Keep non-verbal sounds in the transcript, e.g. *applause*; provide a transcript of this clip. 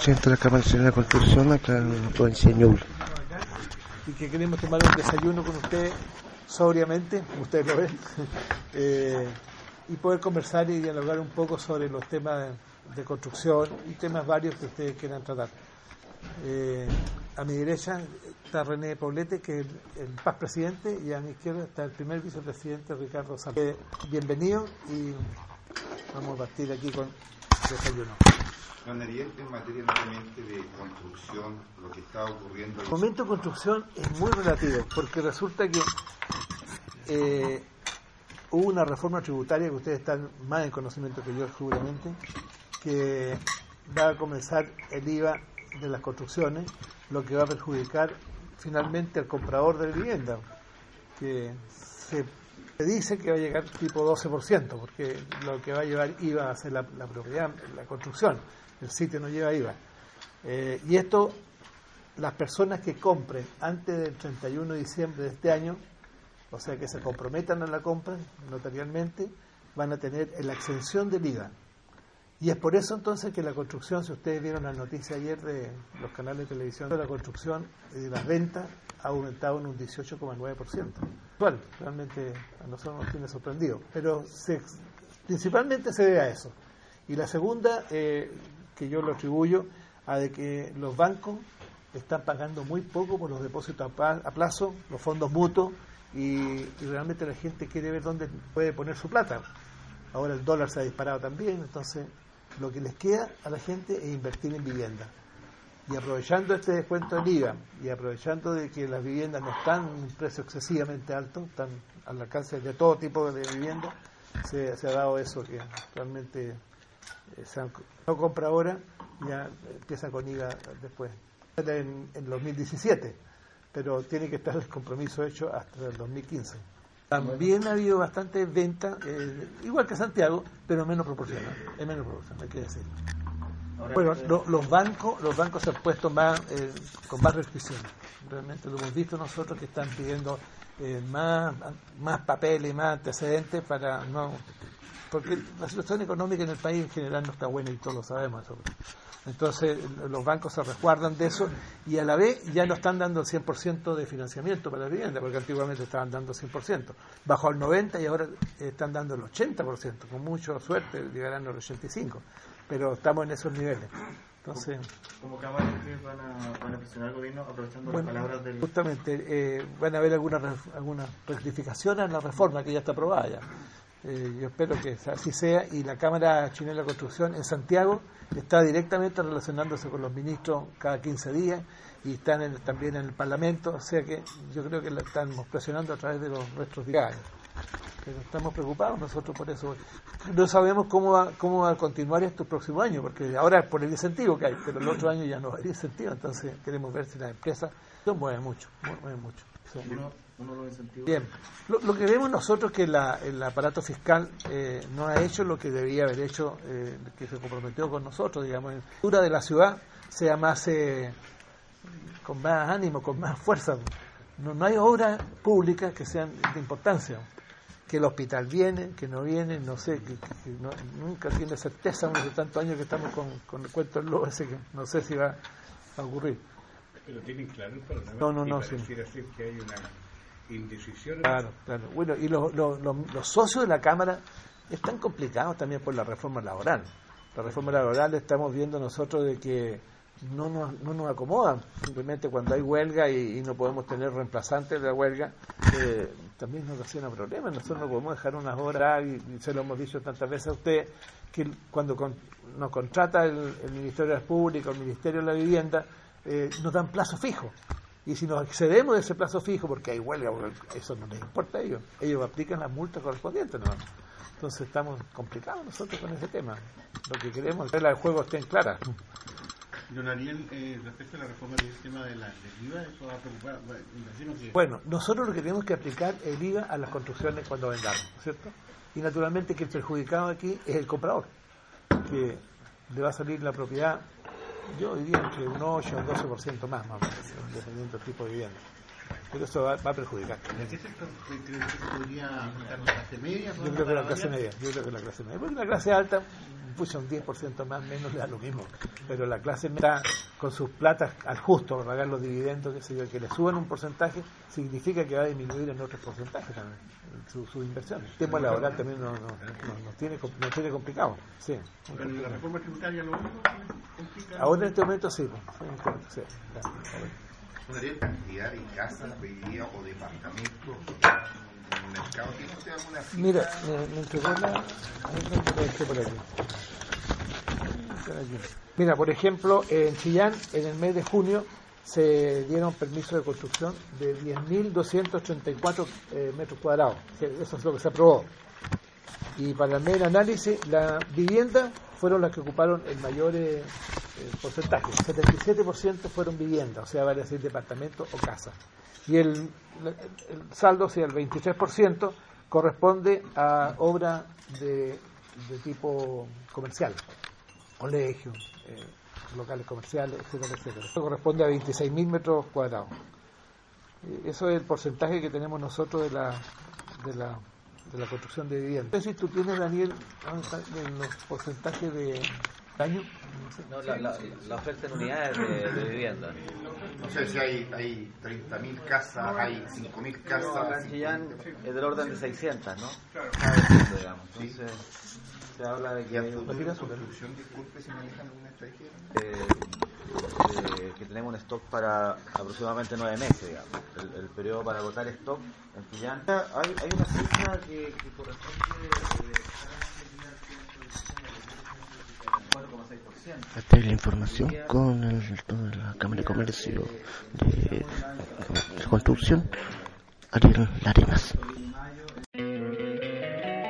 Siento la Nacional de Construcción acá en provincia de Ñuble. Y que queremos tomar un desayuno con usted sobriamente, ustedes lo ven, *laughs* eh, y poder conversar y dialogar un poco sobre los temas de construcción y temas varios que ustedes quieran tratar. Eh, a mi derecha está René Poblete, que es el, PAS presidente, y a mi izquierda está el primer vicepresidente Ricardo Sánchez. bienvenido y vamos a partir aquí con desayuno. En materia de construcción, lo que está ocurriendo... El momento de construcción es muy relativo, porque resulta que eh, hubo una reforma tributaria que ustedes están más en conocimiento que yo seguramente, que va a comenzar el IVA de las construcciones, lo que va a perjudicar finalmente al comprador de vivienda, que se dice que va a llegar tipo 12%, porque lo que va a llevar IVA va a ser la, propiedad, la construcción, el sitio no lleva IVA. Eh, y esto, las personas que compren antes del 31 de diciembre de este año, o sea que se comprometan a la compra notarialmente, van a tener la exención del IVA. Y es por eso entonces que la construcción, si ustedes vieron la noticia ayer de los canales de televisión, la construcción y las ventas ha aumentado en un 18,9%. Bueno, realmente a nosotros nos tiene sorprendido, pero principalmente se debe a eso. Y la segunda, eh, que yo lo atribuyo a de que los bancos están pagando muy poco por los depósitos a plazo, los fondos mutuos, y, realmente la gente quiere ver dónde puede poner su plata. Ahora el dólar se ha disparado también, entonces lo que les queda a la gente es invertir en vivienda. Y aprovechando este descuento del IVA y aprovechando de que las viviendas no están en un precio excesivamente alto, están al alcance de todo tipo de vivienda, se, ha dado eso que realmente eh, no compra ahora, ya empieza con IVA después. En, en 2017, pero tiene que estar el compromiso hecho hasta el 2015. También ha habido bastante venta, eh, igual que Santiago, pero menos proporcional. Es menos proporcional, hay que decir. Bueno, eh, los bancos los bancos se han puesto más eh, con más restricciones. Realmente lo hemos visto nosotros que están pidiendo más, más papeles, y más antecedentes para no... Porque la situación económica en el país en general no está buena y todos lo sabemos. Entonces los bancos se resguardan de eso y a la vez ya no están dando el 100% de financiamiento para la vivienda, porque antiguamente estaban dando 100%. Bajó al 90% y ahora están dando el 80%, con mucha suerte llegarán al 85%, pero estamos en esos niveles. Entonces, ¿Cómo Cámara van a, van a presionar al gobierno aprovechando las palabras del... Justamente, eh, van a haber alguna, alguna rectificación a la reforma que ya está aprobada ya. Eh, yo espero que así sea y la Cámara Chilena de Construcción en Santiago está directamente relacionándose con los ministros cada 15 días y están también en el Parlamento, o sea que yo creo que la estamos presionando a través de los nuestros diarios. Pero estamos preocupados nosotros por eso. No sabemos cómo va, cómo va a continuar estos próximos años, porque ahora es por el incentivo que hay, pero el otro año ya no hay incentivo, entonces queremos ver si las empresas mueven mucho, mueven mucho. Bien, lo, que vemos nosotros es que el aparato fiscal eh, no ha hecho lo que debía haber hecho, eh, que se comprometió con nosotros, digamos, en la cultura de la ciudad sea más, eh, con más ánimo, con más fuerza. No, no hay obras públicas que sean de importancia. Que el hospital viene, que no viene, no sé, que, nunca tiene certeza, uno de tantos años que estamos con, el cuento del lobo ese que no sé si va a ocurrir. Pero tienen claro el problema. No, no, no. Sí. decir que hay una indecisión. Claro, claro. Bueno, y los, los, los, socios de la Cámara están complicados también por la reforma laboral. La reforma laboral estamos viendo nosotros de que no nos, no nos acomodan. Simplemente cuando hay huelga y, no podemos tener reemplazantes de la huelga, eh, también nos ocasiona problemas. Nosotros no podemos dejar unas horas, y, se lo hemos dicho tantas veces a usted, que cuando nos contrata el, el Ministerio de las Públicas, el Ministerio de la Vivienda, eh, nos dan plazo fijo. Y si nos excedemos de ese plazo fijo, porque hay huelga, eso no les importa a ellos, ellos aplican las multas correspondientes. ¿no? Entonces estamos complicados nosotros con ese tema. Lo que queremos es que las reglas del juego estén claras. Don Ariel, eh, respecto a la reforma del sistema de la, del IVA, eso va a preocupar. que. Bueno, nosotros lo que tenemos que aplicar el IVA a las construcciones cuando vendamos, ¿cierto? Y naturalmente que el perjudicado aquí es el comprador, que le va a salir la propiedad, yo diría entre un 8 o un 12% más, más o menos, dependiendo del tipo de vivienda. Pero eso va, va a perjudicar. ¿En qué sector cree que se podría afectar la clase media? Yo creo que la clase media, yo creo que la clase media. Porque la clase alta, pucha, un 10% más, menos le da lo mismo. Pero la clase media, con sus platas al justo para pagar los dividendos, qué sé yo, que le suban un porcentaje, significa que va a disminuir en otros porcentajes también sus su inversiones. El tema laboral también nos, nos, nos- nos tiene, nos tiene complicado. Sí. Pero en la reforma tributaria lo único que complica. Ahora en este momento sí, pues, sí, en corto, sí, claro, gran cantidad de casas, viviendas o departamentos en el mercado. ¿Tiene usted alguna? Mira, me, me entregó la... ahí me por aquí. Mira, por ejemplo, en Chillán, en el mes de junio, se dieron permisos de construcción de 10.234 eh, metros cuadrados. Eso es lo que se aprobó. Y para el mes análisis, las viviendas fueron las que ocuparon el mayor eh, eh, porcentaje. 77% fueron viviendas, o sea, vale decir departamentos o casas. Y el, el saldo, o sea, el 23%, corresponde a obra de, de tipo comercial, colegios, eh, locales comerciales, etcétera, etcétera. Esto corresponde a 26.000 metros cuadrados. Eh, Eso es el porcentaje que tenemos nosotros de la, de la, de la construcción de viviendas. No sé si tú tienes, Daniel, ¿dónde está en los porcentajes de daño. No, la, la, la oferta en unidades de, de vivienda. No sé si hay, hay 30.000 casas, hay 5.000 casas. Acá en Chillán 50.000. es del orden de 600, ¿no? Digamos. Entonces, se habla de ¿Y que hay de construcción, disculpe si alguna estrategia? eh, eh, que tenemos un stock para aproximadamente nueve meses, digamos. El, el periodo para agotar stock en Chillán. Hay, hay una cifra que, que corresponde eh, 4,6%. Esta es la información con el, con la Cámara de Comercio de, de Construcción, Ariel Larenas.